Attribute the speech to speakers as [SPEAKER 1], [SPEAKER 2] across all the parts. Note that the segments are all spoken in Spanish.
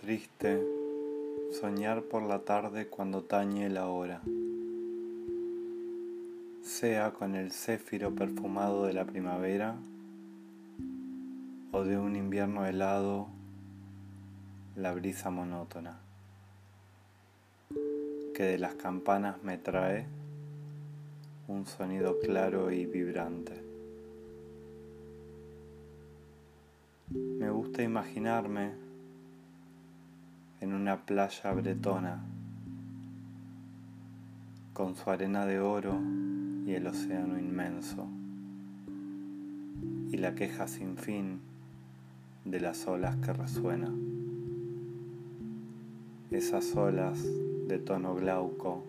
[SPEAKER 1] triste soñar por la tarde cuando tañe la hora, sea con el céfiro perfumado de la primavera o de un invierno helado la brisa monótona que de las campanas me trae un sonido claro y vibrante. Gusta imaginarme en una playa bretona con su arena de oro y el océano inmenso y la queja sin fin de las olas que resuena. Esas olas de tono glauco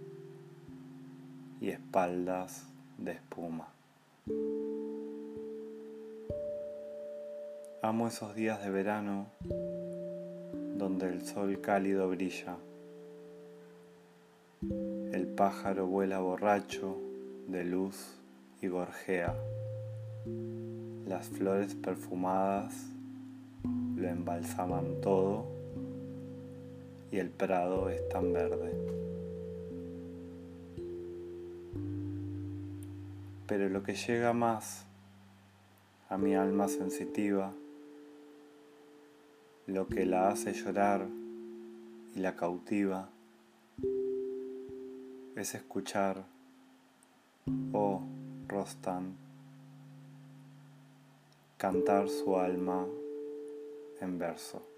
[SPEAKER 1] y espaldas de espuma. Amo esos días de verano donde el sol cálido brilla. El pájaro vuela borracho de luz y gorjea. Las flores perfumadas lo embalsaman todo y el prado es tan verde. Pero lo que llega más a mi alma sensitiva lo que la hace llorar y la cautiva es escuchar, oh Rostam, cantar su alma en verso.